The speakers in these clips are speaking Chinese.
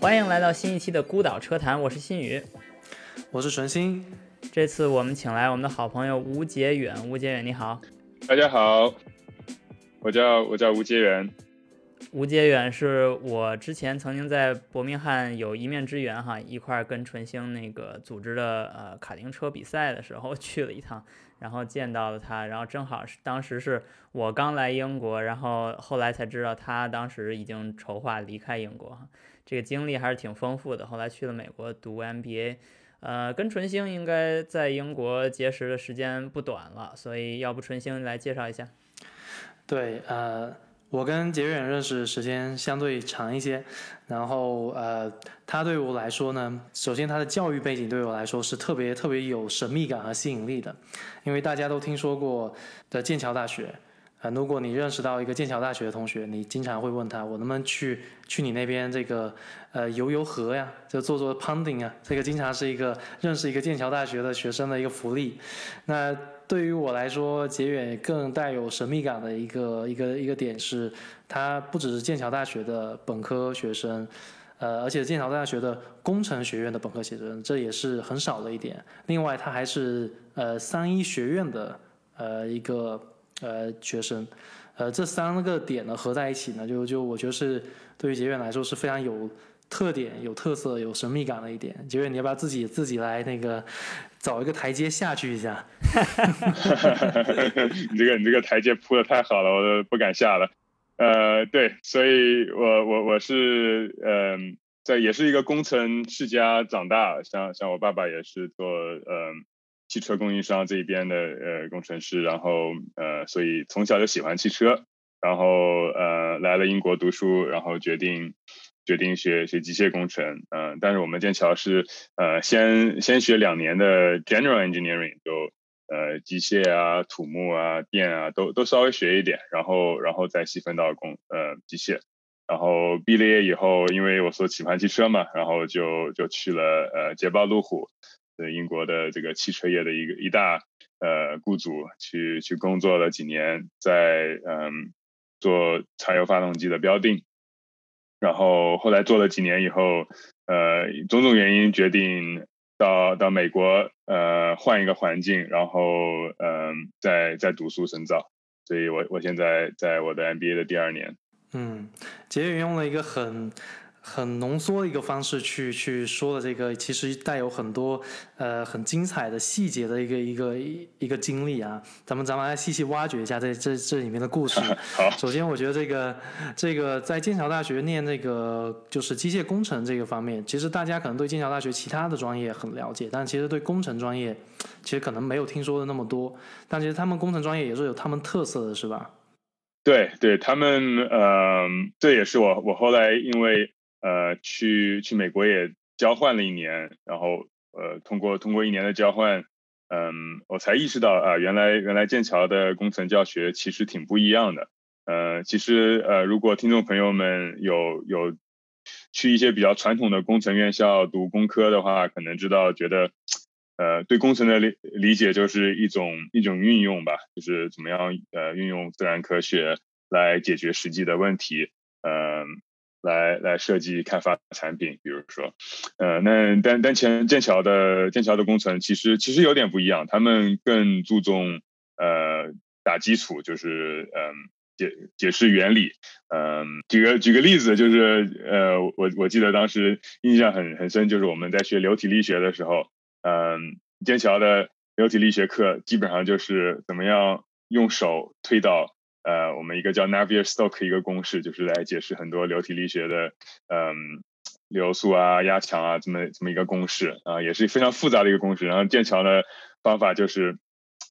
欢迎来到新一期的孤岛车谈，我是新宇，我是纯心。这次我们请来我们的好朋友吴杰远，吴杰远你好，大家好，我叫我叫吴杰远。吴杰远是我之前曾经在伯明翰有一面之缘哈，一块儿跟纯星那个组织的呃卡丁车比赛的时候 去了一趟，然后见到了他，然后正好是当时是我刚来英国，然后后来才知道他当时已经筹划离开英国，这个经历还是挺丰富的。后来去了美国读 MBA，呃，跟纯星应该在英国结识的时间不短了，所以要不纯星来介绍一下？对，呃。我跟杰远认识时间相对长一些，然后呃，他对我来说呢，首先他的教育背景对我来说是特别特别有神秘感和吸引力的，因为大家都听说过的剑桥大学，呃，如果你认识到一个剑桥大学的同学，你经常会问他，我能不能去去你那边这个呃游游河呀，就做做 ponding 啊，这个经常是一个认识一个剑桥大学的学生的一个福利，那。对于我来说，结远更带有神秘感的一个一个一个点是，他不只是剑桥大学的本科学生，呃，而且剑桥大学的工程学院的本科学生，这也是很少的一点。另外，他还是呃三一学院的呃一个呃学生，呃，这三个点呢合在一起呢，就就我觉得是对于结远来说是非常有特点、有特色、有神秘感的一点。杰远，你要不要自己自己来那个？找一个台阶下去一下，你这个你这个台阶铺的太好了，我都不敢下了。呃，对，所以我我我是嗯，在也是一个工程世家长大，像像我爸爸也是做嗯汽车供应商这一边的呃工程师，然后呃，所以从小就喜欢汽车，然后呃来了英国读书，然后决定。决定学学机械工程，嗯，但是我们剑桥是，呃，先先学两年的 general engineering，就呃机械啊、土木啊、电啊，都都稍微学一点，然后然后再细分到工呃机械，然后毕了业以后，因为我所喜欢汽车嘛，然后就就去了呃捷豹路虎，呃英国的这个汽车业的一个一大呃雇主，去去工作了几年，在嗯做柴油发动机的标定。然后后来做了几年以后，呃，种种原因决定到到美国，呃，换一个环境，然后嗯，再再读书深造。所以我我现在在我的 MBA 的第二年。嗯，杰云用了一个很。很浓缩的一个方式去去说的这个，其实带有很多呃很精彩的细节的一个一个一个经历啊，咱们咱们来细细挖掘一下这这这里面的故事。好，首先我觉得这个这个在剑桥大学念这个就是机械工程这个方面，其实大家可能对剑桥大学其他的专业很了解，但其实对工程专业其实可能没有听说的那么多。但其实他们工程专业也是有他们特色的，是吧？对对，他们嗯，这也是我我后来因为。呃，去去美国也交换了一年，然后呃，通过通过一年的交换，嗯，我才意识到啊，原来原来剑桥的工程教学其实挺不一样的。呃，其实呃，如果听众朋友们有有去一些比较传统的工程院校读工科的话，可能知道觉得，呃，对工程的理理解就是一种一种运用吧，就是怎么样呃运用自然科学来解决实际的问题，嗯。来来设计开发产品，比如说，呃，那但但前剑桥的剑桥的工程其实其实有点不一样，他们更注重呃打基础，就是嗯解解释原理，嗯，举个举个例子，就是呃我我记得当时印象很很深，就是我们在学流体力学的时候，嗯，剑桥的流体力学课基本上就是怎么样用手推导。呃，我们一个叫 Navier-Stokes 一个公式，就是来解释很多流体力学的，嗯，流速啊、压强啊，这么这么一个公式啊，也是非常复杂的一个公式。然后剑桥的方法就是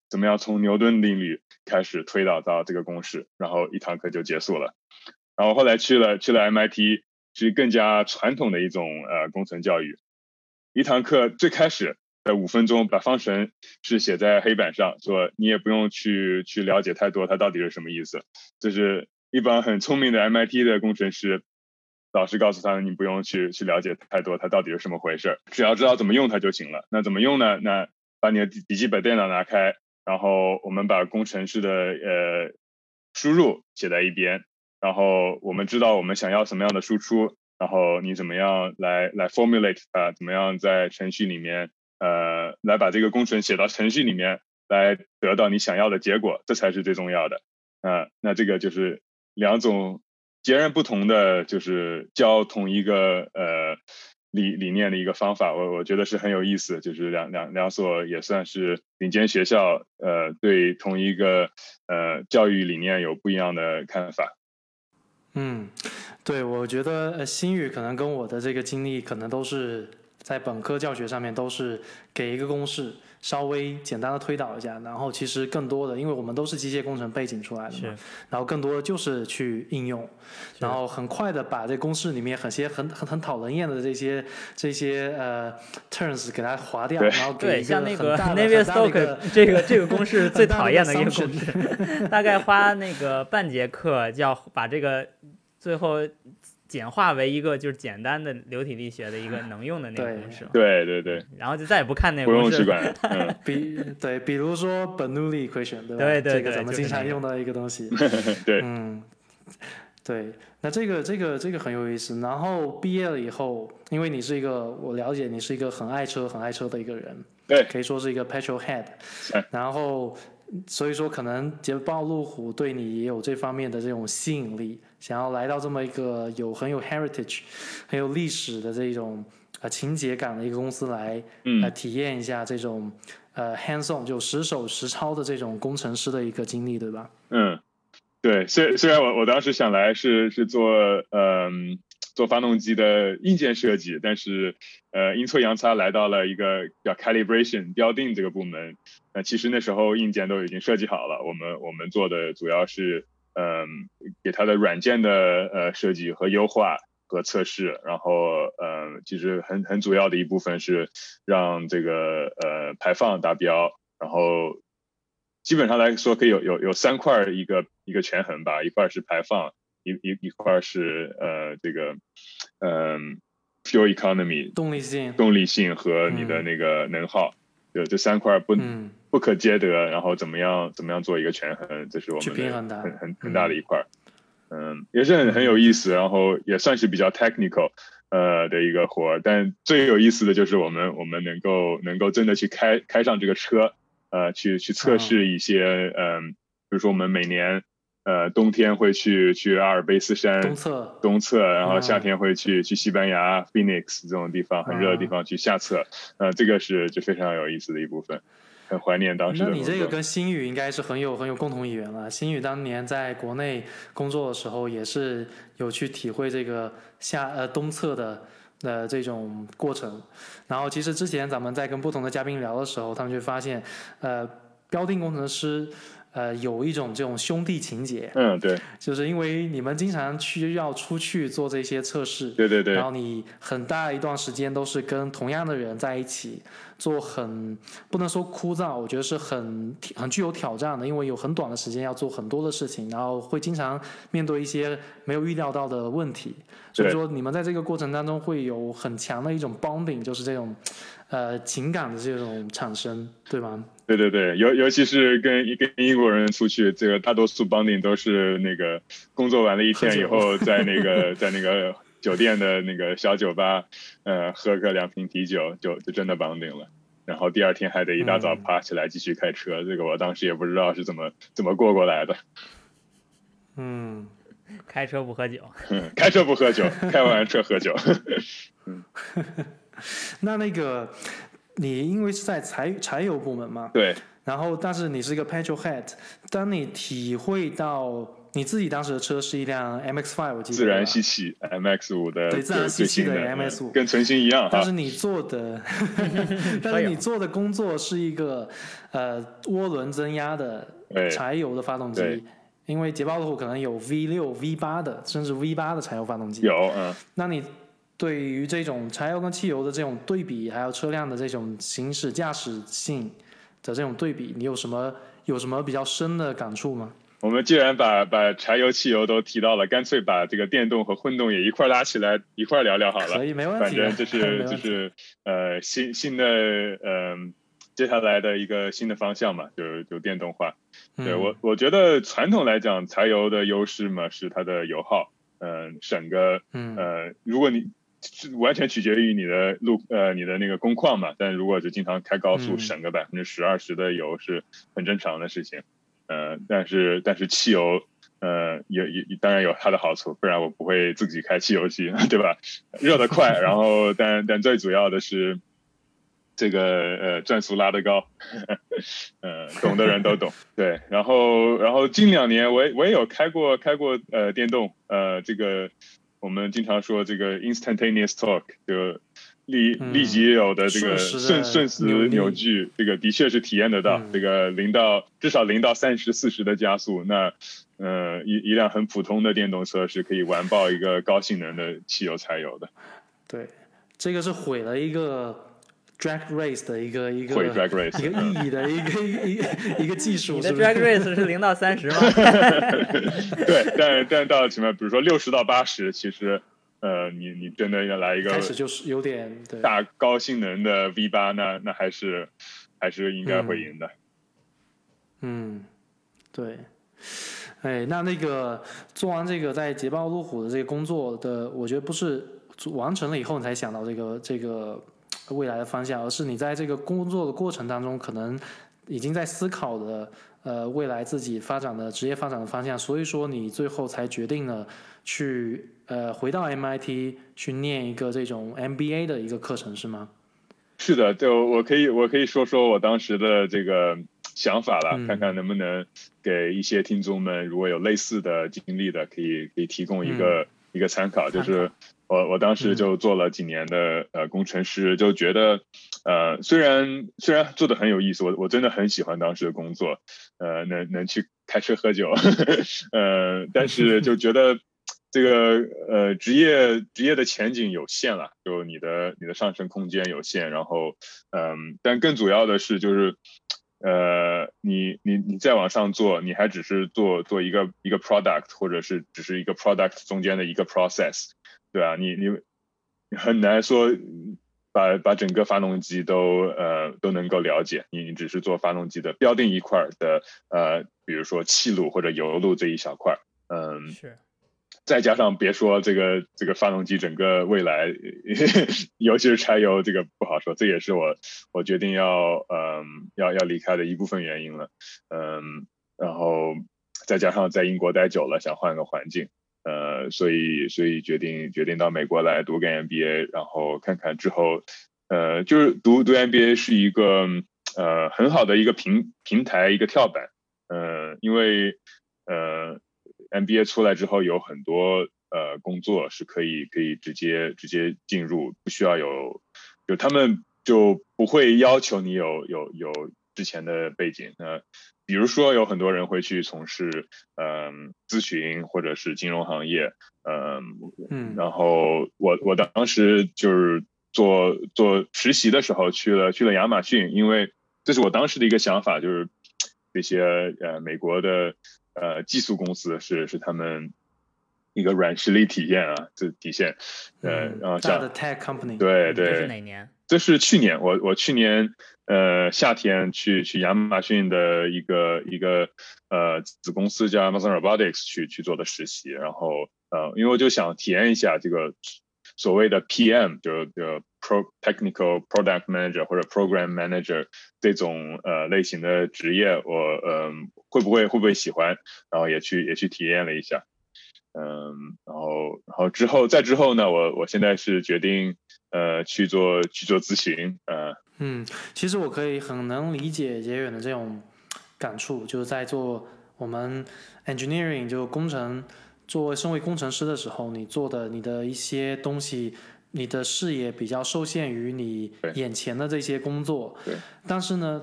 怎么样从牛顿定律开始推导到这个公式，然后一堂课就结束了。然后后来去了去了 MIT，是更加传统的一种呃工程教育，一堂课最开始。在五分钟把方程式写在黑板上，说你也不用去去了解太多，它到底是什么意思。就是一帮很聪明的 MIT 的工程师，老师告诉他们，你不用去去了解太多，它到底是什么回事，只要知道怎么用它就行了。那怎么用呢？那把你的笔记本电脑拿开，然后我们把工程师的呃输入写在一边，然后我们知道我们想要什么样的输出，然后你怎么样来来 formulate 啊，怎么样在程序里面呃来把这个工程写到程序里面来得到你想要的结果，这才是最重要的。啊，那这个就是两种截然不同的，就是教同一个呃理理念的一个方法，我我觉得是很有意思。就是两两两所也算是顶尖学校，呃，对同一个呃教育理念有不一样的看法。嗯，对，我觉得呃新宇可能跟我的这个经历，可能都是在本科教学上面都是给一个公式。稍微简单的推导一下，然后其实更多的，因为我们都是机械工程背景出来的嘛，然后更多的就是去应用，然后很快的把这公式里面很些很很很讨人厌的这些这些呃 turns 给它划掉，然后对像那个 Navier Stokes 这个这个公式最讨厌的一个公式，大概花那个半节课就要把这个最后。简化为一个就是简单的流体力学的一个能用的那个公式，对对对，然后就再也不看那个公式。不用去管，比对，比如说 Bernoulli equation，对吧？对对对，这个咱们经常用到一个东西。对，嗯，对，那这个这个这个很有意思。然后毕业了以后，因为你是一个，我了解你是一个很爱车、很爱车的一个人，对，可以说是一个 petrol head。然后。所以说，可能捷豹路虎对你也有这方面的这种吸引力，想要来到这么一个有很有 heritage、很有历史的这种呃情节感的一个公司来，嗯来体验一下这种呃 hands-on 就实手实操的这种工程师的一个经历，对吧？嗯，对。虽虽然我我当时想来是是做嗯。做发动机的硬件设计，但是呃阴错阳差来到了一个叫 calibration 标定这个部门。那其实那时候硬件都已经设计好了，我们我们做的主要是嗯给它的软件的呃设计和优化和测试，然后嗯其实很很主要的一部分是让这个呃排放达标，然后基本上来说可以有有有三块一个一个权衡吧，一块是排放。一一一块是呃这个嗯 fuel economy 动力性动力性和你的那个能耗，就这三块不不可兼得，然后怎么样怎么样做一个权衡，这是我们的很很很大的一块，嗯也是很很有意思，然后也算是比较 technical 呃的一个活，但最有意思的就是我们我们能够能够真的去开开上这个车，呃去去测试一些嗯比如说我们每年。呃，冬天会去去阿尔卑斯山东侧，东侧，然后夏天会去去西班牙 Phoenix 这种地方很热的地方去下侧，呃，这个是就非常有意思的一部分，很怀念当时。那你这个跟新宇应该是很有很有共同语言了。新宇当年在国内工作的时候，也是有去体会这个夏呃东侧的呃这种过程。然后其实之前咱们在跟不同的嘉宾聊的时候，他们就发现，呃，标定工程师。呃，有一种这种兄弟情节，嗯，对，就是因为你们经常需要出去做这些测试，对对对，然后你很大一段时间都是跟同样的人在一起做，很不能说枯燥，我觉得是很很具有挑战的，因为有很短的时间要做很多的事情，然后会经常面对一些没有预料到的问题，所以说你们在这个过程当中会有很强的一种 bonding，就是这种呃情感的这种产生，对吗？对对对，尤尤其是跟跟英国人出去，这个大多数 bonding 都是那个工作完了一天以后，在那个在那个酒店的那个小酒吧，呃，喝个两瓶啤酒，就就真的 bonding 了。然后第二天还得一大早爬起来继续开车，这个我当时也不知道是怎么怎么过过来的。嗯，开车不喝酒。嗯，开车不喝酒，开完车喝酒。嗯，那那个。你因为是在柴柴油部门嘛？对。然后，但是你是一个 petrol head，当你体会到你自己当时的车是一辆 MX-5，我记得。自然吸气 MX 五的。对，自然吸气的 MX 五。跟纯新一样但是你做的，但是你做的工作是一个呃涡轮增压的柴油的发动机，因为捷豹路虎可能有 V 六、V 八的，甚至 V 八的柴油发动机。有，嗯。那你？对于这种柴油跟汽油的这种对比，还有车辆的这种行驶驾驶性的这种对比，你有什么有什么比较深的感触吗？我们既然把把柴油、汽油都提到了，干脆把这个电动和混动也一块拉起来一块聊聊好了。可以，没问题。反正就是 就是呃新新的嗯接下来的一个新的方向嘛，就就电动化。对嗯我，我觉得传统来讲，柴油的优势嘛是它的油耗，嗯、省个嗯呃，如果你是完全取决于你的路呃你的那个工况嘛，但如果就经常开高速，嗯省个百分之十二十的油是很正常的事情。呃，但是但是汽油呃也也当然有它的好处，不然我不会自己开汽油机，对吧？热得快，然后但但最主要的是。这个呃转速拉得高，呃，懂的人都懂。对，然后然后近两年我也我也有开过开过呃电动，呃，这个我们经常说这个 instantaneous torque 就立嗯立即有的这个瞬瞬瞬时扭矩，这个的确是体验得到。嗯这个零到至少零到三十四十的加速，那呃一一辆很普通的电动车是可以完爆一个高性能的汽油柴油的，对，这个是毁了一个 drag race 的一个一个毁 drag race 一个意义的一个一个一个一个技术。你的 drag race 是零到三十吗？对，但但到什么，比如说六十到八十，其实呃，你你真的要来一个开始就是有点对，大高性能的 V 八，那那还是还是应该会赢的。嗯，对。哎，那那个做完这个在捷豹路虎的这个工作的，我觉得不是完成了以后你才想到这个这个未来的方向，而是你在这个工作的过程当中，可能已经在思考的呃未来自己发展的职业发展的方向，所以说你最后才决定了去呃回到 MIT 去念一个这种 MBA 的一个课程，是吗？是的，就我可以我可以说说我当时的这个想法了，嗯看看能不能给一些听众们如果有类似的经历的，可以可以提供一个、一个参考。就是我我当时就做了几年的呃工程师，就觉得呃虽然虽然做的很有意思，我我真的很喜欢当时的工作，呃能能去开车喝酒，呃但是就觉得。这个呃职业职业的前景有限了，就你的你的上升空间有限，然后嗯，但更主要的是就是呃你你你再往上做，你还只是做做一个一个 product，或者是只是一个 product 中间的一个 process，对吧？你你很难说把把整个发动机都呃都能够了解，你你只是做发动机的标定一块的呃，比如说气路或者油路这一小块，嗯，是，再加上别说这个这个发动机整个未来，尤其是柴油这个不好说，这也是我我决定要嗯要要离开的一部分原因了，嗯，然后再加上在英国待久了，想换个环境，呃，所以所以决定决定到美国来读个 MBA，然后看看之后，呃，就是读读 MBA 是一个呃很好的一个平平台一个跳板，呃，因为呃 MBA 出来之后有很多呃工作是可以可以直接直接进入，不需要有就他们就不会要求你有有有之前的背景，那比如说有很多人会去从事嗯、咨询或者是金融行业，嗯、嗯然后我我当时就是做做实习的时候去了去了亚马逊，因为这是我当时的一个想法，就是这些呃美国的呃技术公司是是他们一个软实力体验啊，这体现呃嗯然后像大的 tech company，对这是对，哪年？这是去年我我去年呃夏天去去亚马逊的一个一个呃子公司叫 Amazon Robotics 去去做的实习，然后呃因为我就想体验一下这个所谓的 PM 就就 Pro Technical Product Manager 或者 Program Manager 这种呃类型的职业，我嗯、会不会会不会喜欢，然后也去也去体验了一下。嗯，然后，然后之后再之后呢，我我现在是决定呃去做去做咨询，呃，嗯，其实我可以很能理解杰远的这种感触，就是在做我们 engineering 就工程，作为身为工程师的时候，你做的你的一些东西，你的视野比较受限于你眼前的这些工作。对。但是呢，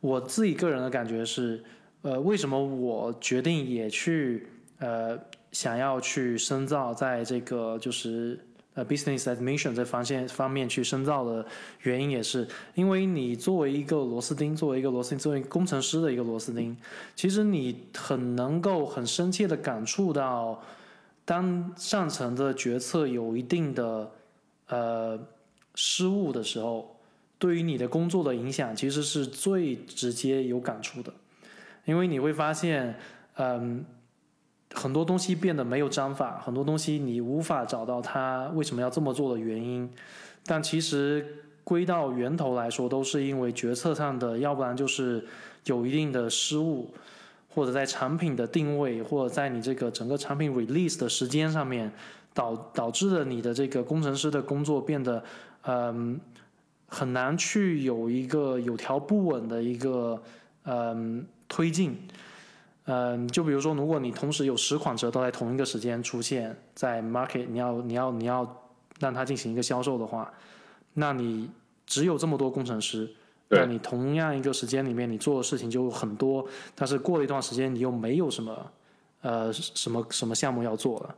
我自己个人的感觉是，呃，为什么我决定也去呃想要去深造在这个就是呃 business admission 这方面方面去深造的原因，也是因为你作为一个螺丝钉，作为一个螺丝钉，作为工程师的一个螺丝钉，其实你很能够很深切的感触到，当上层的决策有一定的呃失误的时候，对于你的工作的影响其实是最直接有感触的，因为你会发现，嗯，很多东西变得没有章法，很多东西你无法找到它为什么要这么做的原因，但其实归到源头来说，都是因为决策上的，要不然就是有一定的失误，或者在产品的定位，或者在你这个整个产品 release 的时间上面，导导致了你的这个工程师的工作变得，嗯。很难去有一个有条不紊的一个嗯推进，嗯，就比如说，如果你同时有十款车都在同一个时间出现在 market，你要你要你要让它进行一个销售的话，那你只有这么多工程师，那你同样一个时间里面你做的事情就很多，但是过了一段时间你又没有什么呃什么什么项目要做了。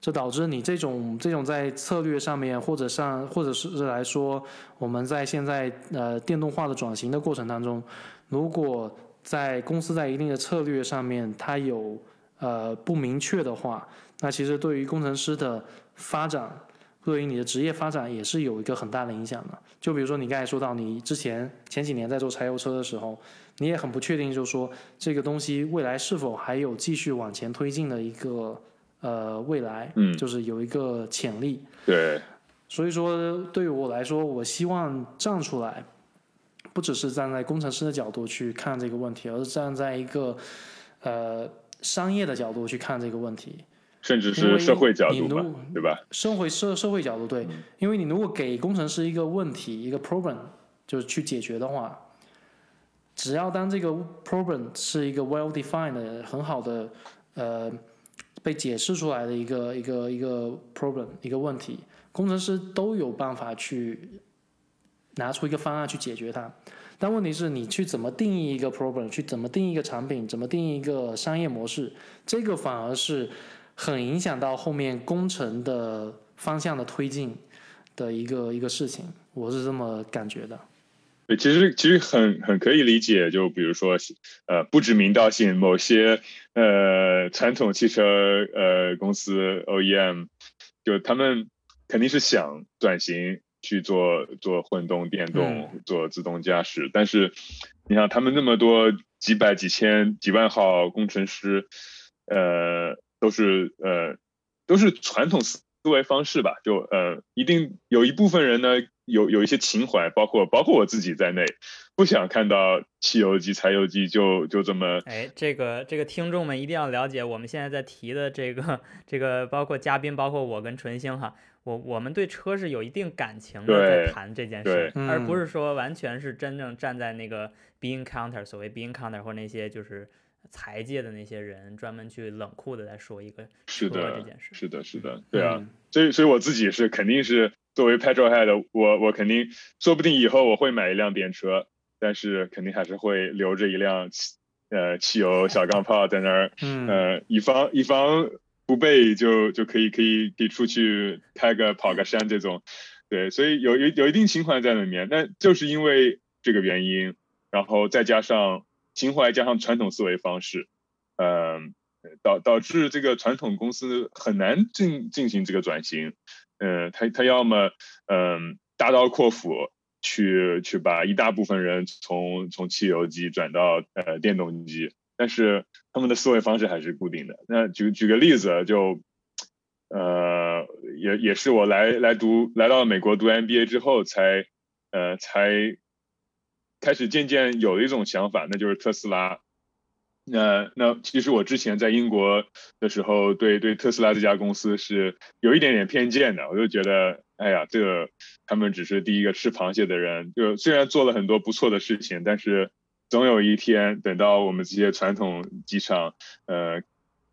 这导致你这种这种在策略上面，或者上，或者是来说，我们在现在呃电动化的转型的过程当中，如果在公司在一定的策略上面它有呃不明确的话，那其实对于工程师的发展，对于你的职业发展也是有一个很大的影响的。就比如说你刚才说到，你之前前几年在做柴油车的时候，你也很不确定，就是说这个东西未来是否还有继续往前推进的一个。呃，未来，嗯，就是有一个潜力，对，所以说对于我来说，我希望站出来，不只是站在工程师的角度去看这个问题，而是站在一个呃商业的角度去看这个问题，甚至是社会角度吧，对吧？社会社社会角度对，因为你如果给工程师一个问题一个 problem 就是去解决的话，只要当这个 problem 是一个 well defined 很好的呃。被解释出来的一个一个一个 problem 一个问题，工程师都有办法去拿出一个方案去解决它。但问题是你去怎么定义一个 problem，去怎么定义一个产品，怎么定义一个商业模式，这个反而是很影响到后面工程的方向的推进的一个一个事情。我是这么感觉的。对，其实其实很很可以理解，就比如说，呃，不指名道姓，某些呃传统汽车呃公司 OEM，就他们肯定是想转型去做做混动、电动、做自动驾驶，但是你想他们那么多几百、几千、几万号工程师，呃，都是呃都是传统思思维方式吧，就呃一定有一部分人呢。有有一些情怀，包括包括我自己在内，不想看到汽油机、柴油机就就这么。哎，这个这个听众们一定要了解，我们现在在提的这个这个，包括嘉宾，包括我跟纯星哈，我我们对车是有一定感情的，在谈这件事，而不是说完全是真正站在那个 being counter，所谓 being counter 或那些就是财界的那些人，专门去冷酷的在说一个是的这件事。是的，是的，对啊，所以所以我自己是肯定是。作为 petrolhead，我我肯定说不定以后我会买一辆电车，但是肯定还是会留着一辆汽呃汽油 小钢炮在那儿，呃以防以防不备就就可以可以可以出去开个跑个山这种，对，所以有有有一定情怀在里面，但就是因为这个原因，然后再加上情怀加上传统思维方式，嗯，导导致这个传统公司很难进进行这个转型。嗯，他他要么嗯大刀阔斧去去把一大部分人从从汽油机转到呃电动机，但是他们的思维方式还是固定的。那举举个例子，就呃也也是我来来读来到美国读 MBA 之后才呃才开始渐渐有了一种想法，那就是特斯拉。那那其实我之前在英国的时候，对对特斯拉这家公司是有一点点偏见的。我就觉得，哎呀，这他们只是第一个吃螃蟹的人。就虽然做了很多不错的事情，但是总有一天，等到我们这些传统机场，呃，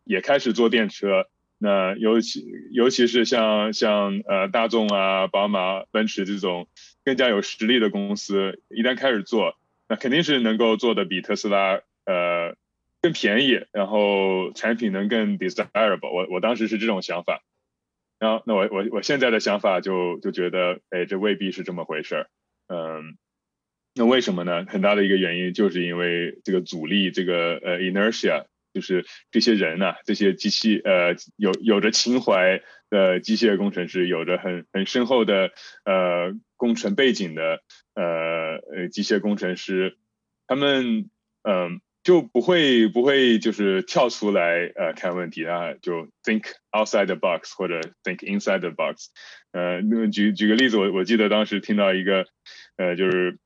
也开始做电车，那尤其尤其是像像呃大众啊、宝马、奔驰这种更加有实力的公司，一旦开始做，那肯定是能够做的比特斯拉呃。更便宜，然后产品能更 desirable。我我当时是这种想法，然后那我我我现在的想法就就觉得，哎，这未必是这么回事儿。嗯，那为什么呢？很大的一个原因就是因为这个阻力，这个呃 inertia，就是这些人呐，这些机器呃有有着情怀的机械工程师，有着很很深厚的呃。工程背景的呃呃机械工程师，他们嗯就不会不会就是跳出来呃看问题啊，就 think outside the box 或者 think inside the box。呃，那举举个例子，我我记得当时听到一个呃就是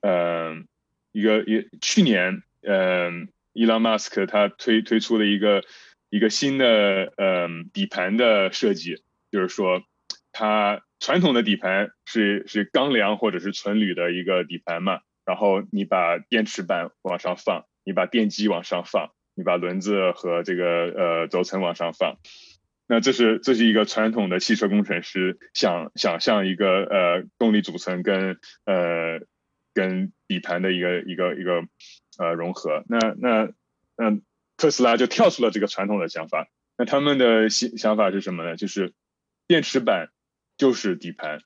嗯一个一去年嗯伊朗马斯克他推推出了一个一个新的嗯底盘的设计，就是说它传统的底盘是是钢梁或者是纯铝的一个底盘嘛，然后你把电池板往上放，你把电机往上放，你把轮子和这个呃轴承往上放，那这是这是一个传统的汽车工程师想想象一个呃动力组成跟呃跟底盘的一个一个一个呃融合，那那那特斯拉就跳出了这个传统的想法，那他们的想想法是什么呢？就是电池板就是底盘，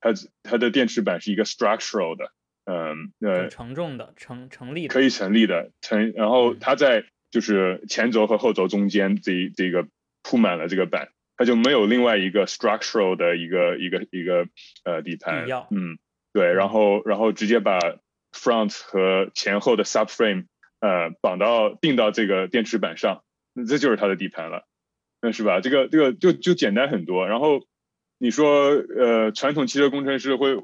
它它的电池板是一个 structural 的，嗯呃承重的成成立的可以成立的成，然后它在就是前轴和后轴中间这这个铺满了这个板，它就没有另外一个 structural 的一个一个一个呃底盘，嗯，对，然后然后直接把 front 和前后的 subframe 呃绑到定到这个电池板上，那这就是它的底盘了，那是吧？这个这个就就简单很多。然后你说呃传统汽车工程师会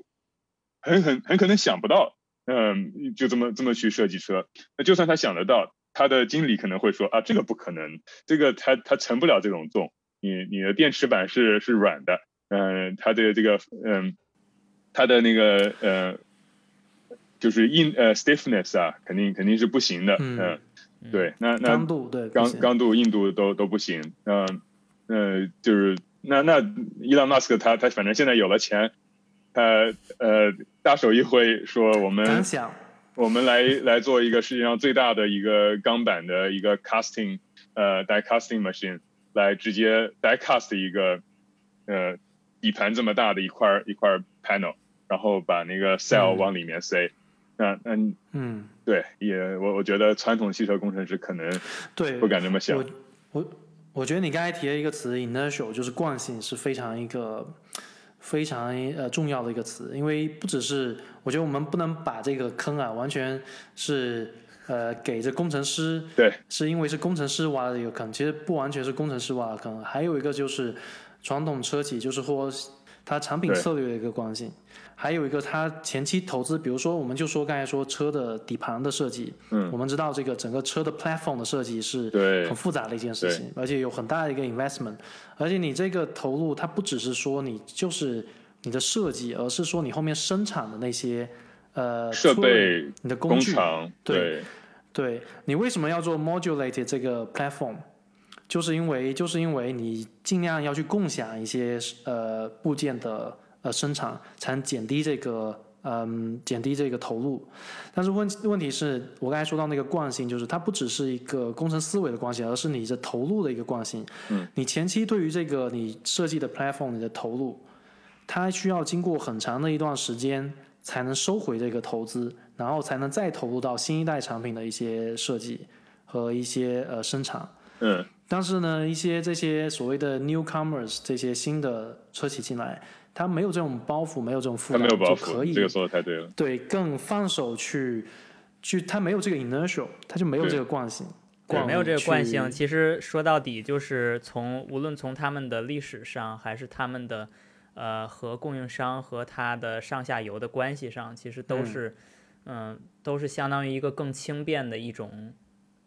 很很很可能想不到，嗯，就这么这么去设计车。那就算他想得到，他的经理可能会说啊，这个不可能，这个他他承不了这种重，你你的电池板是是软的，嗯，它的这个嗯，它的那个呃，就是硬呃 stiffness 啊，肯定肯定是不行的，嗯嗯，对，那那刚度对刚刚度、硬度都都不行。嗯、呃，就是那那伊朗马斯克他他反正现在有了钱，他呃大手一挥说我们，我们来来做一个世界上最大的一个钢板的一个 casting 呃 die casting machine 来直接 die cast 一个呃底盘这么大的一块一块 panel，然后把那个 cell 嗯往里面塞。那那嗯，对，也我我觉得传统汽车工程师可能对，不敢这么想我。我我觉得你刚才提了一个词 inertial，就是惯性，是非常一个非常呃重要的一个词，因为不只是我觉得我们不能把这个坑啊完全是呃给这工程师，对，是因为是工程师挖的一个坑，其实不完全是工程师挖的坑，还有一个就是传统车企，就是或它产品策略的一个惯性。还有一个，它前期投资，比如说，我们就说刚才说车的底盘的设计，嗯，我们知道这个整个车的 platform 的设计是对。很复杂的一件事情，而且有很大的一个 investment，而且你这个投入，它不只是说你就是你的设计，而是说你后面生产的那些呃设备、工你的工具，对。对。你为什么要做 modulated 这个 platform？就是因为就是因为你尽量要去共享一些呃部件的呃生产，才能减低这个嗯减低这个投入。但是问问题是我刚才说到那个惯性，就是它不只是一个工程思维的惯性，而是你的投入的一个惯性。嗯，你前期对于这个你设计的 platform 你的投入，它需要经过很长的一段时间才能收回这个投资，然后才能再投入到新一代产品的一些设计和一些呃生产。嗯，但是呢，一些这些所谓的 newcomers 这些新的车企进来，他没有这种包袱，没有这种负他担，没有包袱，就可以这个说的太对了。对更放手去去，他没有这个 inertial，他就没有这个惯性，对，惯没有这个惯性。其实说到底，就是从无论从他们的历史上，还是他们的呃和供应商和他的上下游的关系上，其实都嗯是嗯、都是相当于一个更轻便的一种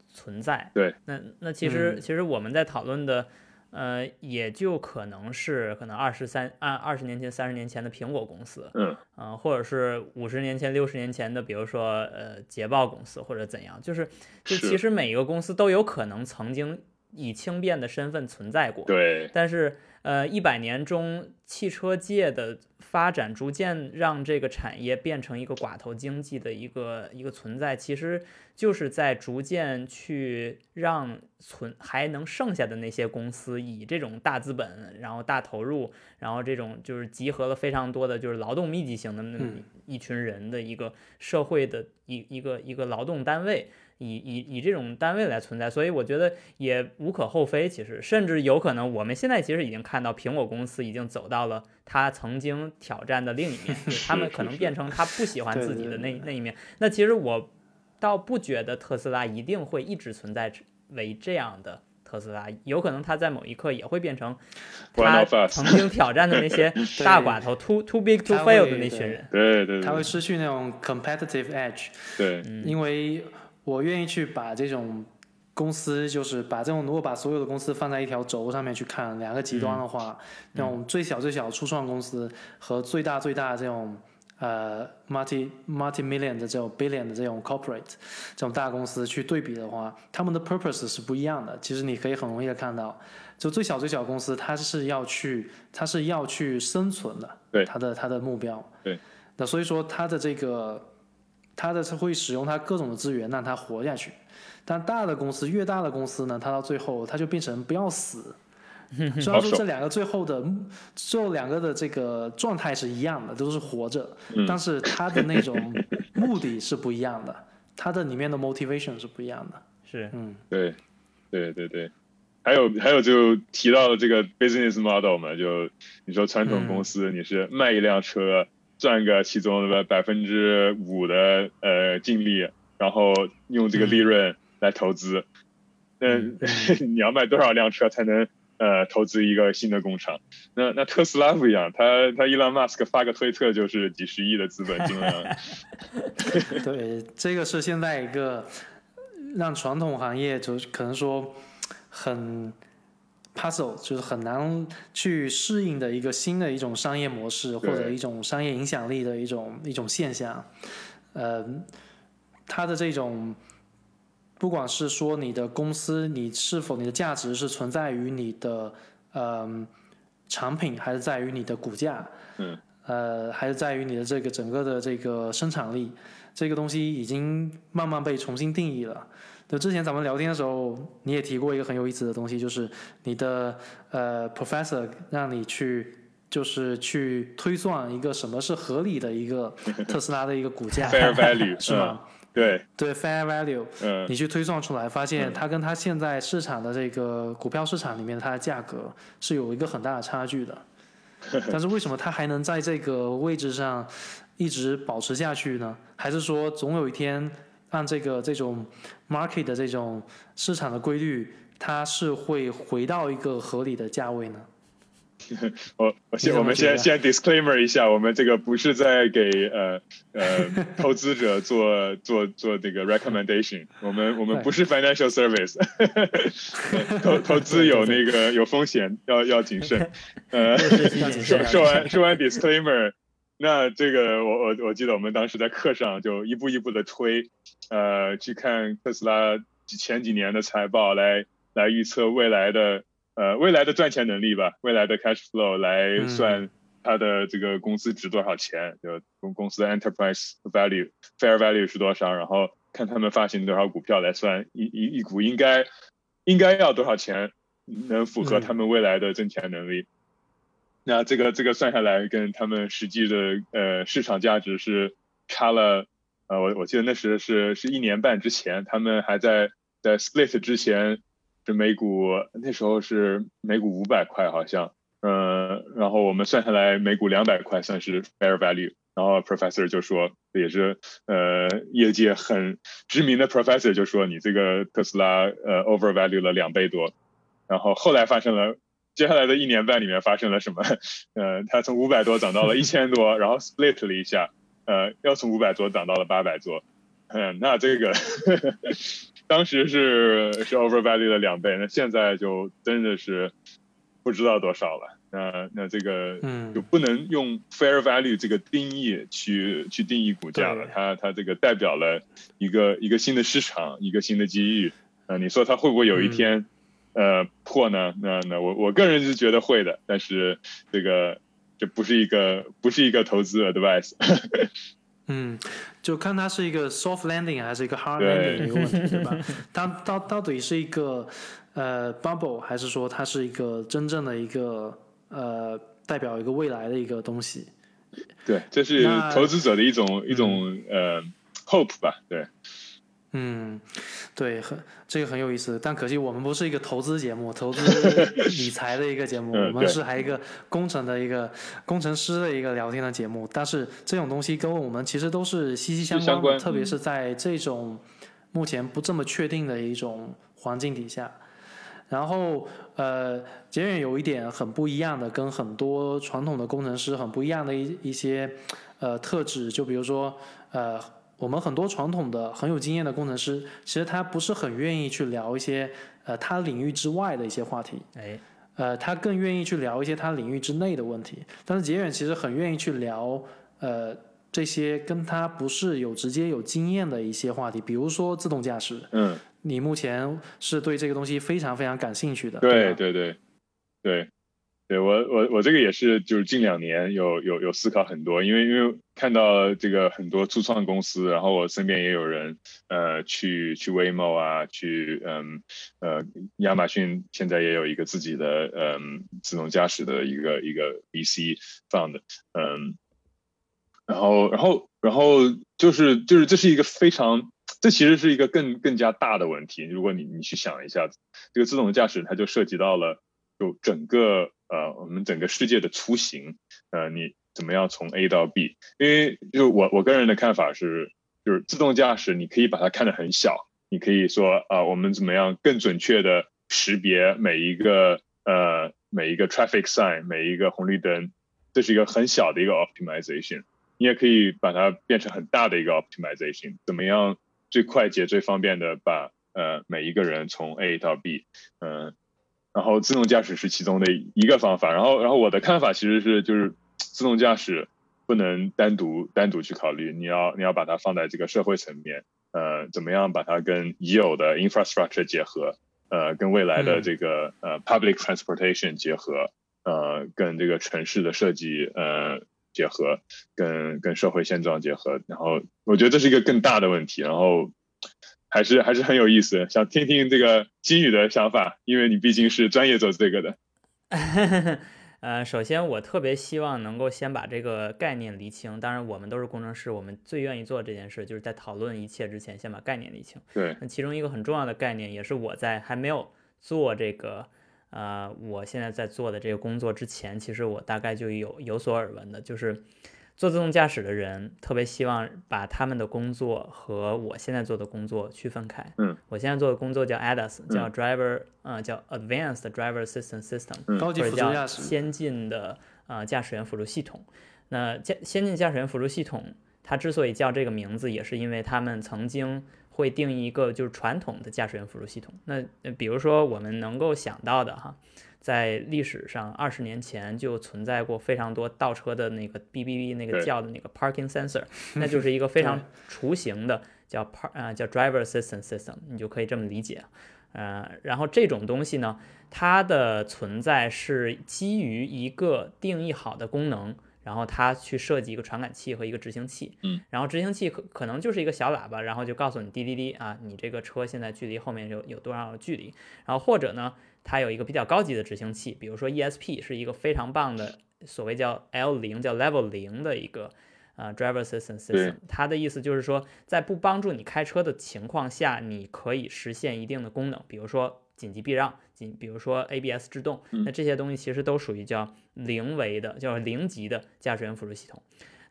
存在。对，那那其实、嗯其实我们在讨论的。呃，也就可能是可能二十三按二十年前、三十年前的苹果公司，嗯，呃，或者是五十年前、六十年前的，比如说呃捷豹公司或者怎样，就是就其实每一个公司都有可能曾经以轻便的身份存在过，对，但是呃一百年中汽车界的发展逐渐让这个产业变成一个寡头经济的一个一个存在，其实就是在逐渐去让存还能剩下的那些公司以这种大资本，然后大投入，然后这种就是集合了非常多的就是劳动密集型的那么嗯一群人的一个社会的一一个一个劳动单位。以以以这种单位来存在，所以我觉得也无可厚非。其实，甚至有可能我们现在其实已经看到苹果公司已经走到了他曾经挑战的另一面，他们可能变成他不喜欢自己的那那一面。那其实我倒不觉得特斯拉一定会一直存在为这样的。特斯拉有可能，他在某一刻也会变成 他曾经挑战的那些 大寡头，too too big to fail 的那群人。对对，他会失去那种 competitive edge。对，因为我愿意去把这种公司，就是把这种如果把所有的公司放在一条轴上面去看，两个极端的话，那种最小最小初创公司和最大最大这种。呃，multi multi million 的这种 billion 的这种 corporate 这种大公司去对比的话，他们的 purpose 是不一样的。其实你可以很容易的看到，就最小最小公司，它是要去，它是要去生存的，对，它的它的目标，对。那所以说，它的这个，它的是会使用它各种的资源让它活下去。但大的公司，越大的公司呢，它到最后它就变成不要死。虽然说这两个最后的最后两个的这个状态是一样的，都是活着，但是它的那种目的是不一样的，它的里面的 motivation 是不一样的。是，嗯，对，对对对，还有还有就提到了这个 business model 嘛，就你说传统公司你是卖一辆车赚个其中的百分之五的呃净利，然后用这个利润来投资，那 你要卖多少辆车才能？呃，投资一个新的工厂，那那特斯拉不一样，他他伊朗马斯克发个推特就是几十亿的资本金了。对，这个是现在一个让传统行业就可能说很 puzzle，就是很难去适应的一个新的一种商业模式或者一种商业影响力的一种一种现象。呃，它的这种。不管是说你的公司，你是否你的价值是存在于你的呃产品，还是在于你的股价？嗯。呃，还是在于你的这个整个的这个生产力，这个东西已经慢慢被重新定义了。就之前咱们聊天的时候，你也提过一个很有意思的东西，就是你的呃 professor 让你去就是去推算一个什么是合理的一个 特斯拉的一个股价，fair value 是吗？对对，fair value，嗯，你去推算出来，发现它跟它现在市场的这个股票市场里面它的价格是有一个很大的差距的。但是为什么它还能在这个位置上一直保持下去呢？还是说总有一天按这个这种 market 的这种市场的规律，它是会回到一个合理的价位呢？我我先我们先先 disclaimer 一下，我们这个不是在给呃呃 投资者做做做这个 recommendation，我们我们不是 financial service，投投资有那个有风险，要要谨慎。呃，说说完说完 disclaimer，那这个我我我记得我们当时在课上就一步一步的推，呃，去看特斯拉前几年的财报，来来预测未来的。呃，未来的赚钱能力吧，未来的 cash flow 来算它的这个公司值多少钱，就公公司的 enterprise value fair value 是多少，然后看他们发行多少股票来算一一一股应该应该要多少钱，能符合他们未来的挣钱能力。那这个这个算下来，跟他们实际的呃市场价值是差了，呃，我我记得那时是是一年半之前，他们还在在 split 之前。是每股那时候是每股五百块好像，嗯，然后我们算下来每股两百块算是 fair value，然后 professor 就说也是呃业界很知名的 professor 就说你这个特斯拉呃 over value 了两倍多，然后后来发生了接下来的一年半里面发生了什么？呃，它从五百多涨到了一千多，然后 split 了一下，呃，又从五百多涨到了八百多，嗯，那这个。当时是是 over value 的两倍，那现在就真的是不知道多少了。那那这个就不能用 fair value 这个定义去去定义股价了。它它这个代表了一个一个新的市场，一个新的机遇。呃，你说它会不会有一天呃破呢？那那我我个人是觉得会的，但是这个这不是一个不是一个投资 advice。嗯，就看它是一个 soft landing 还是一个 hard landing 的一个问题，对吧？它到到底是一个呃 bubble，还是说它是一个真正的一个呃代表一个未来的一个东西？对，这是投资者的一种一种呃 hope 吧？对，嗯，对，很这个很有意思，但可惜我们不是一个投资节目，投资 理财的一个节目，嗯我们是还一个工程的一个工程师的一个聊天的节目。但是这种东西跟我们其实都是息息相关的，相关特别嗯是在这种目前不这么确定的一种环境底下。然后，呃，杰远有一点很不一样的，跟很多传统的工程师很不一样的一一些呃特质，就比如说，呃，我们很多传统的很有经验的工程师，其实他不是很愿意去聊一些呃他领域之外的一些话题，哎，呃，他更愿意去聊一些他领域之内的问题。但是杰远其实很愿意去聊呃这些跟他不是有直接有经验的一些话题，比如说自动驾驶。嗯，你目前是对这个东西非常非常感兴趣的，吧对对对对对，我我我这个也是，就是近两年有有有思考很多，因为因为看到这个很多初创公司，然后我身边也有人呃去去 Waymo 啊，去嗯呃亚马逊现在也有一个自己的嗯自动驾驶的一个一个 VC fund，嗯，然后然后然后就是就是这是一个非常。这其实是一个更更加大的问题。如果你你去想一下，这个自动驾驶它就涉及到了就整个呃我们整个世界的出行，呃你怎么样从 A 到 B？因为就我我个人的看法是，就是自动驾驶你可以把它看得很小，你可以说啊、我们怎么样更准确的识别每一个呃每一个 traffic sign 每一个红绿灯，这是一个很小的一个 optimization。你也可以把它变成很大的一个 optimization，怎么样最快捷、最方便的把呃每一个人从 A 到 B，嗯、然后自动驾驶是其中的一个方法。然后，然后我的看法其实是，就是自动驾驶不能单独单独去考虑，你要你要把它放在这个社会层面，呃，怎么样把它跟已有的 infrastructure 结合，呃，跟未来的嗯这个、呃 public transportation 结合，呃，跟这个城市的设计呃结合，跟跟社会现状结合。然后，我觉得这是一个更大的问题。然后。还是还是很有意思，想听听这个金宇的想法，因为你毕竟是专业做这个的。呃，首先我特别希望能够先把这个概念理清。当然，我们都是工程师，我们最愿意做这件事，就是在讨论一切之前，先把概念理清。对，那其中一个很重要的概念，也是我在还没有做这个，呃，我现在在做的这个工作之前，其实我大概就有有所耳闻的，就是做自动驾驶的人特别希望把他们的工作和我现在做的工作区分开。嗯，我现在做的工作叫 ADAS，叫 Driver，呃，叫 Advanced Driver Assistance System。嗯高级或者叫辅助驾驶，先进的呃驾驶员辅助系统。那驾先进驾驶员辅助系统，它之所以叫这个名字，也是因为他们曾经会定义一个就是传统的驾驶员辅助系统。那呃比如说我们能够想到的哈，在历史上二十年前就存在过非常多倒车的那个哔哔哔那个叫的那个 parking sensor，那就是一个非常雏形的叫 par 啊、叫 driver assistance system，你就可以这么理解。呃，然后这种东西呢，它的存在是基于一个定义好的功能，然后它去设计一个传感器和一个执行器，嗯，然后执行器可可能就是一个小喇叭，然后就告诉你滴滴滴啊，你这个车现在距离后面有有多少距离，然后或者呢，它有一个比较高级的执行器，比如说 ESP 是一个非常棒的所谓叫 L 零叫 Level 零的一个。呃，driver assistance 对。system，它的意思就是说，在不帮助你开车的情况下，你可以实现一定的功能，比如说紧急避让，紧，比如说 ABS 制动，嗯那这些东西其实都属于叫零维的，叫零级的驾驶员辅助系统。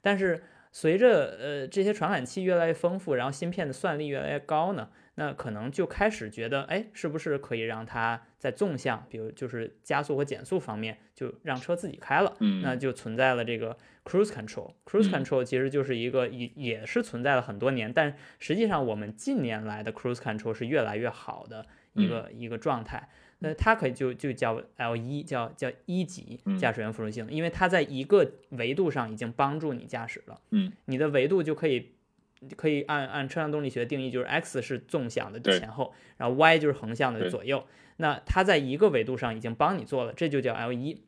但是随着呃这些传感器越来越丰富，然后芯片的算力越来越高呢，那可能就开始觉得，哎，是不是可以让它在纵向，比如就是加速和减速方面，就让车自己开了。嗯，那就存在了这个 cruise control。cruise 嗯 control 其实就是一个也也是存在了很多年，但实际上我们近年来的 cruise control 是越来越好的一个、一个状态。那它可以就就叫 L 一，叫叫一级嗯驾驶员辅助系统，因为它在一个维度上已经帮助你驾驶了。嗯，你的维度就可以可以按按车辆动力学定义，就是 x 是纵向的前后，然后 y 就是横向的左右。那它在一个维度上已经帮你做了，这就叫 L 一。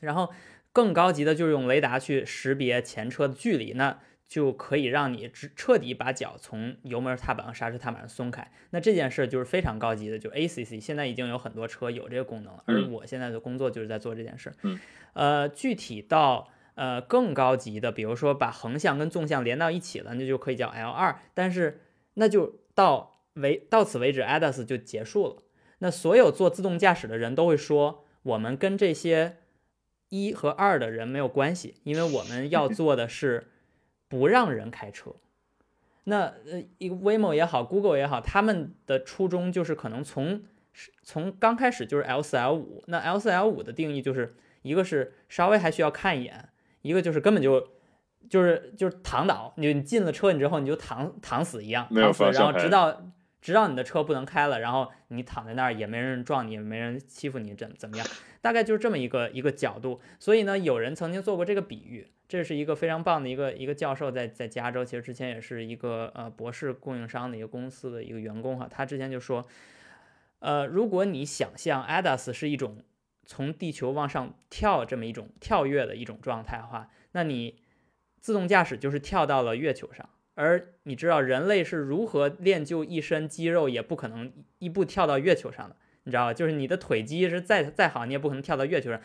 然后更高级的就是用雷达去识别前车的距离，那就可以让你彻彻底把脚从油门踏板和刹车踏板上松开。那这件事就是非常高级的，就 ACC 现在已经有很多车有这个功能了，而嗯我现在的工作就是在做这件事。嗯，呃，具体到呃更高级的，比如说把横向跟纵向连到一起了，那就可以叫 L 二，但是那就到为到此为止，ADAS 就结束了。那所有做自动驾驶的人都会说，我们跟这些一和二的人没有关系，因为我们要做的是不让人开车。那呃，一个 Waymo 也好，Google 也好，他们的初衷就是可能从从刚开始就是 L 四 L 五。那 L 四 L 五的定义就是一个是稍微还需要看一眼，一个就是根本就就是就是躺倒，你你进了车你之后你就躺躺死一样，躺死，然后直到直到你的车不能开了，然后你躺在那儿也没人撞你，也没人欺负你，怎怎么样？大概就是这么一个一个角度。所以呢，有人曾经做过这个比喻。这是一个非常棒的一个一个教授，在在加州，其实之前也是一个呃博士供应商的一个公司的一个员工哈。他之前就说，呃，如果你想象 ADAS 是一种从地球往上跳这么一种跳跃的一种状态的话，那你自动驾驶就是跳到了月球上。而你知道人类是如何练就一身肌肉，也不可能一步跳到月球上的，你知道吧？就是你的腿肌是再再好，你也不可能跳到月球上。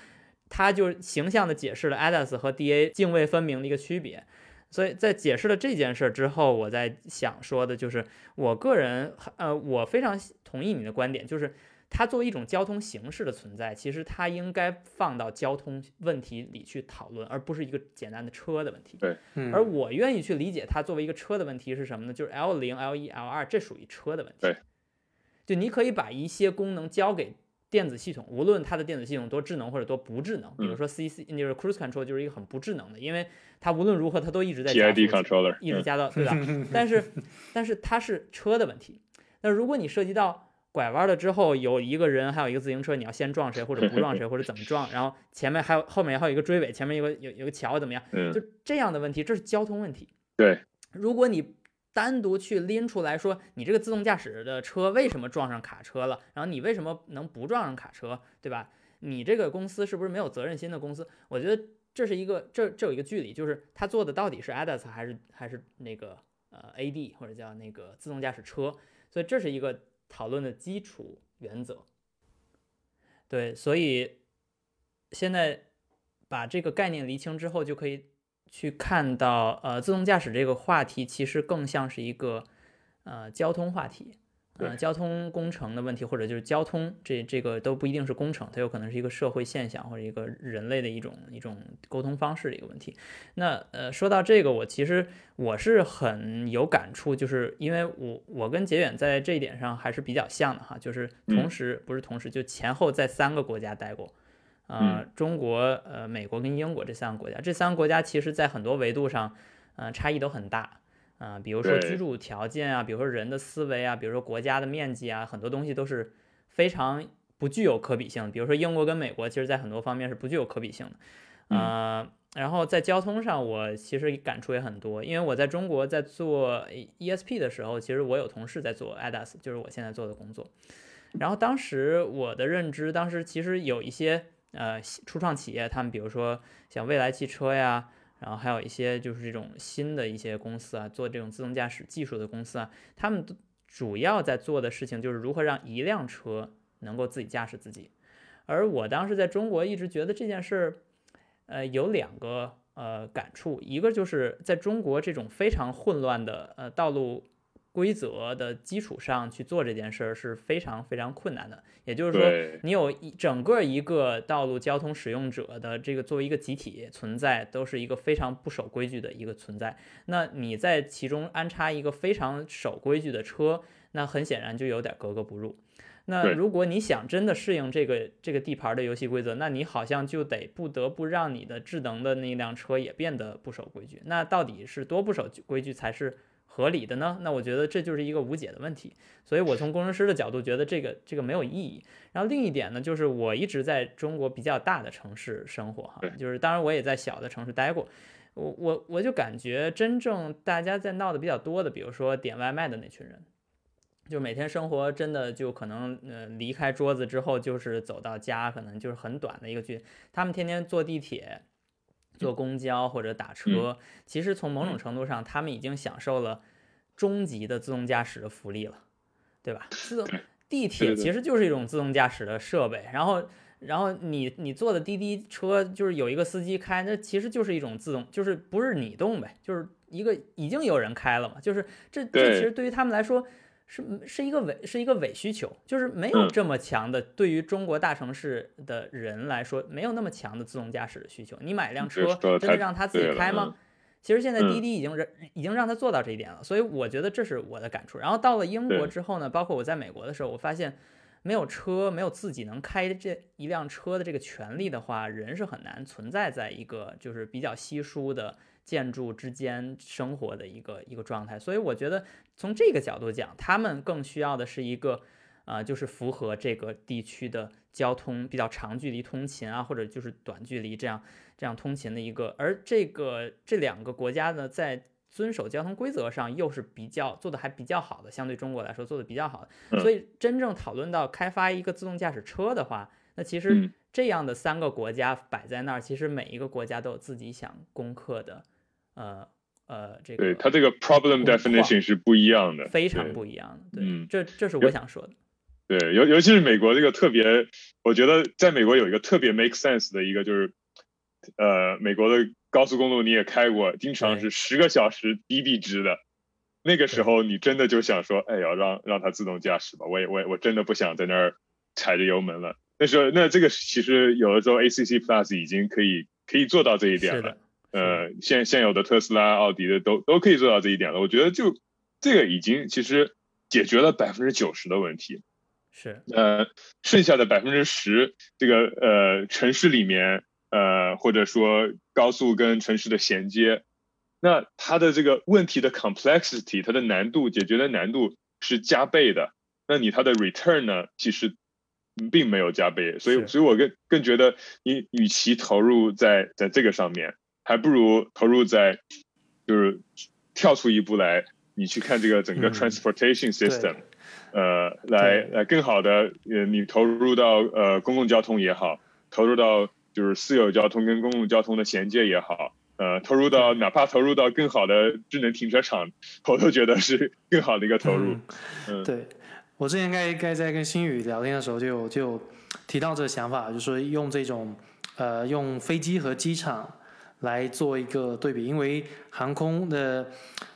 他就形象地解释了 ADAS 和 DA 泾渭分明的一个区别，所以在解释了这件事之后，我在想说的就是，我个人呃，我非常同意你的观点，就是它作为一种交通形式的存在，其实它应该放到交通问题里去讨论，而不是一个简单的车的问题。对，而我愿意去理解它作为一个车的问题是什么呢？就是 L 零、L 一、L 二，这属于车的问题。对，就你可以把一些功能交给。电子系统，无论它的电子系统多智能或者多不智能，比如说 C C 就是 Cruise Control 就是一个很不智能的，因为它无论如何它都一直在 controller 一直加到对吧？但是但是它是车的问题。那如果你涉及到拐弯了之后有一个人还有一个自行车，你要先撞谁或者不撞谁或者怎么撞，然后前面还有后面还有一个追尾，前面有个有有个桥怎么样？就这样的问题，这是交通问题。对，如果你。单独去拎出来说，你这个自动驾驶的车为什么撞上卡车了？然后你为什么能不撞上卡车，对吧？你这个公司是不是没有责任心的公司？我觉得这是一个这这有一个距离，就是他做的到底是 ADAS 还是还是那个呃 AD 或者叫那个自动驾驶车？所以这是一个讨论的基础原则。对，所以现在把这个概念厘清之后，就可以。去看到，呃，自动驾驶这个话题其实更像是一个，呃，交通话题，呃，交通工程的问题，或者就是交通这这个都不一定是工程，它有可能是一个社会现象或者一个人类的一种一种沟通方式的一个问题。那，呃，说到这个，我其实我是很有感触，就是因为我我跟杰远在这一点上还是比较像的哈，就是同时不是同时，就前后在三个国家待过。呃，中国、呃，美国跟英国这三个国家，这三个国家其实在很多维度上，呃，差异都很大。啊，比如说居住条件啊，比如说人的思维啊，比如说国家的面积啊，很多东西都是非常不具有可比性。比如说英国跟美国，其实在很多方面是不具有可比性的。呃，然后在交通上，我其实感触也很多，因为我在中国在做 ESP 的时候，其实我有同事在做 ADAS，就是我现在做的工作。然后当时我的认知，当时其实有一些。呃，初创企业，他们比如说像蔚来汽车呀，然后还有一些就是这种新的一些公司啊，做这种自动驾驶技术的公司啊，他们主要在做的事情就是如何让一辆车能够自己驾驶自己。而我当时在中国一直觉得这件事儿，呃，有两个呃感触，一个就是在中国这种非常混乱的呃道路。规则的基础上去做这件事儿是非常非常困难的。也就是说，你有一整个一个道路交通使用者的这个作为一个集体存在，都是一个非常不守规矩的一个存在。那你在其中安插一个非常守规矩的车，那很显然就有点格格不入。那如果你想真的适应这个这个地盘的游戏规则，那你好像就得不得不让你的智能的那辆车也变得不守规矩。那到底是多不守规矩才是？合理的呢？那我觉得这就是一个无解的问题，所以我从工程师的角度觉得这个这个没有意义。然后另一点呢，就是我一直在中国比较大的城市生活哈，就是当然我也在小的城市待过，我我我就感觉真正大家在闹的比较多的，比如说点外卖的那群人，就每天生活真的就可能呃离开桌子之后就是走到家，可能就是很短的一个距离，他们天天坐地铁。坐公交或者打车，其实从某种程度上，他们已经享受了终极的自动驾驶的福利了，对吧？自动 地铁其实就是一种自动驾驶的设备，然后，然后你你坐的滴滴车就是有一个司机开，那其实就是一种自动，就是不是你动呗，就是一个已经有人开了嘛，就是这这其实对于他们来说。是是一个伪是一个伪需求，就是没有嗯这么强的，对于中国大城市的人来说，没有那么强的自动驾驶的需求。你买一辆车真的让他自己开吗嗯？其实现在嗯滴滴已经让已经让他做到这一点了，所以我觉得这是我的感触。然后到了英国之后呢，包括我在美国的时候，我发现没有车，没有自己能开这一辆车的这个权利的话，人是很难存在在一个就是比较稀疏的建筑之间生活的一个一个状态。所以我觉得从这个角度讲，他们更需要的是一个呃，就是符合这个地区的交通比较长距离通勤啊，或者就是短距离这样这样通勤的一个，而这个这两个国家呢，在遵守交通规则上又是比较做的还比较好的，相对中国来说做的比较好所以真正讨论到开发一个自动驾驶车的话，那其实嗯这样的三个国家摆在那儿，其实每一个国家都有自己想攻克的，呃呃，这个对它这个 problem definition 是不一样的，非常不一样的。对，嗯这这是我想说的。对，尤尤其是美国这个特别，我觉得在美国有一个特别 make sense 的一个就是，呃，美国的高速公路你也开过，经常对是十个小时低币值的，那个时候你真的就想说，哎呀，让让它自动驾驶吧，我也我也我真的不想在那儿踩着油门了。那时候那这个其实有的时候 ACC Plus 已经可以可以做到这一点了。，呃，现现有的特斯拉、奥迪的都都可以做到这一点了。我觉得就这个已经其实解决了百分之九十的问题。是呃，剩下的百分之十，这个呃城市里面呃或者说高速跟城市的衔接，那它的这个问题的 complexity，它的难度解决的难度是加倍的。那你它的 return 呢，其实并没有加倍，所以所以我更更觉得你与其投入在在这个上面，还不如投入在就是跳出一步来，你去看这个整个嗯。transportation system。呃，来来更好的，呃，你投入到呃公共交通也好，投入到就是私有交通跟公共交通的衔接也好，呃，投入到哪怕投入到更好的智能停车场，我都觉得是更好的一个投入。嗯。嗯，对，我之前该该在跟新宇聊天的时候就有就有提到这个想法，就是说用这种呃用飞机和机场来做一个对比，因为航空的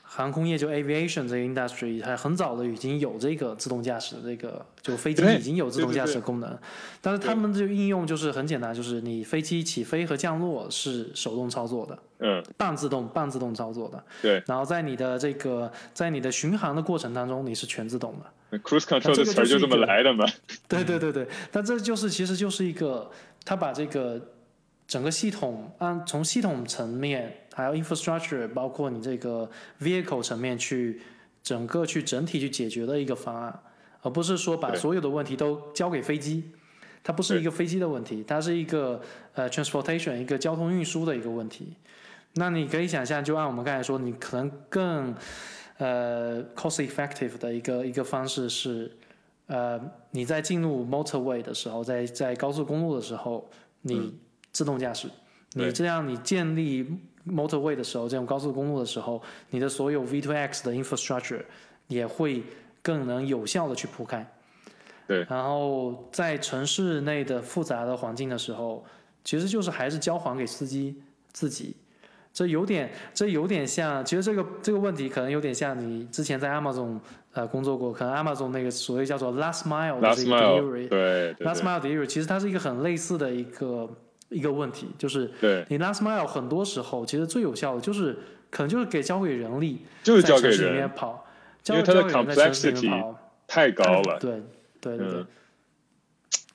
航空业就 aviation 这个 industry 它很早的已经有这个自动驾驶的这个，就飞机已经有自动驾驶功能，但是他们这个应用就是很简单，就是你飞机起飞和降落是手动操作的。嗯，半自动、半自动操作的，对然后在你的这个在你的巡航的过程当中，你是全自动的。那，cruise control 这个的词儿就这么来的嘛。对对对对，但这就是其实就是一个，他把这个整个系统按从系统层面，还有 infrastructure，包括你这个 vehicle 层面去整个去整体去解决的一个方案，而不是说把所有的问题都交给飞机。它不是一个飞机的问题，它是一个呃 transportation 一个交通运输的一个问题。那你可以想象，就按我们刚才说，你可能更呃 cost effective 的一个一个方式是，呃，你在进入 motorway 的时候，在在高速公路的时候，你自动驾驶，你这样你建立 motorway 的时候，这种高速公路的时候，你的所有 V2X 的 infrastructure 也会更能有效的去铺开。对。然后在城市内的复杂的环境的时候，其实就是还是交还给司机自己。这有点，这有点像，其实这个这个问题可能有点像你之前在 Amazon 呃工作过，可能 Amazon 那个所谓叫做 last mile 的个 mile，delivery，对对 last 对。Mile delivery 其实它是一个很类似的一个一个问题，就是对，你 last mile 很多时候其实最有效的就是可能就是给交给人力，就是交给人，跑，交因为它的 complexity 跑，太高了。对对对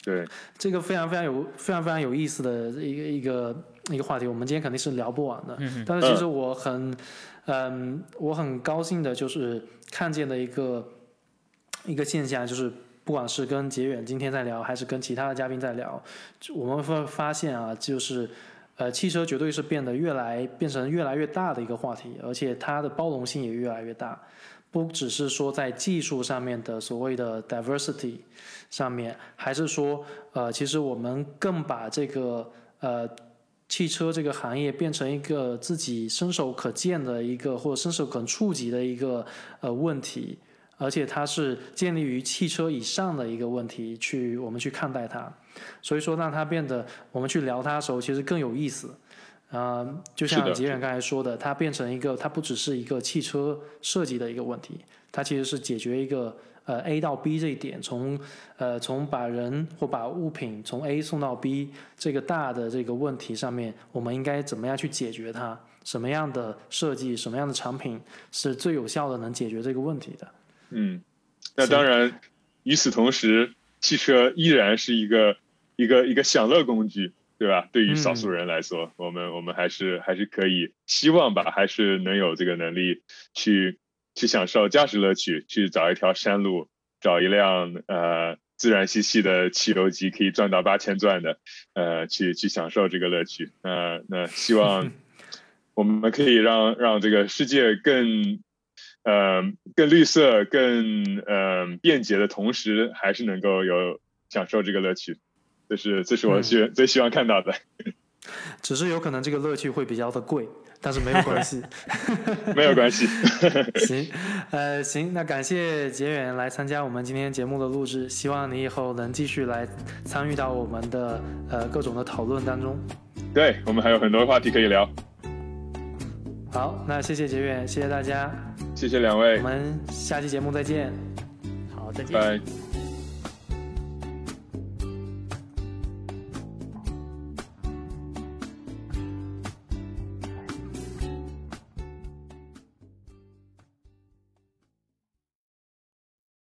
对，这个非常非常有非常非常有意思的一个一个一个话题，我们今天肯定是聊不完的。嗯但是其实我很，嗯，我很高兴的就是看见的一个一个现象，就是不管是跟杰远今天在聊，还是跟其他的嘉宾在聊，就我们会发现啊，就是呃，汽车绝对是变得越来变成越来越大的一个话题，而且它的包容性也越来越大。不只是说在技术上面的所谓的 diversity 上面，还是说，呃，其实我们更把这个呃汽车这个行业变成一个自己伸手可见的一个或者伸手可触及的一个呃问题，而且它是建立于汽车以上的一个问题去我们去看待它，所以说让它变得我们去聊它的时候其实更有意思。啊、就像杰远刚才说的，它变成一个，它不只是一个汽车设计的一个问题，它其实是解决一个呃 A 到 B 这一点，从呃从把人或把物品从 A 送到 B 这个大的这个问题上面，我们应该怎么样去解决它？什么样的设计，什么样的产品是最有效的能解决这个问题的？嗯，那当然，与此同时，汽车依然是一个一个一个享乐工具，对吧？对于少数人来说，我们我们还是还是可以希望吧，还是能有这个能力去去享受驾驶乐趣，去找一条山路，找一辆呃自然吸气的汽油机，可以转到八千转的，呃，去去享受这个乐趣。那那希望 我们可以让让这个世界更。呃，更绿色、更呃便捷的同时，还是能够有享受这个乐趣，这是这是我希最希望看到的。只是有可能这个乐趣会比较的贵，但是没有关系，没有关系。行，呃，行，那感谢杰远来参加我们今天节目的录制，希望你以后能继续来参与到我们的呃各种的讨论当中。对我们还有很多话题可以聊。好，那谢谢杰远，谢谢大家。谢谢两位，我们下期节目再见。好，再见。拜。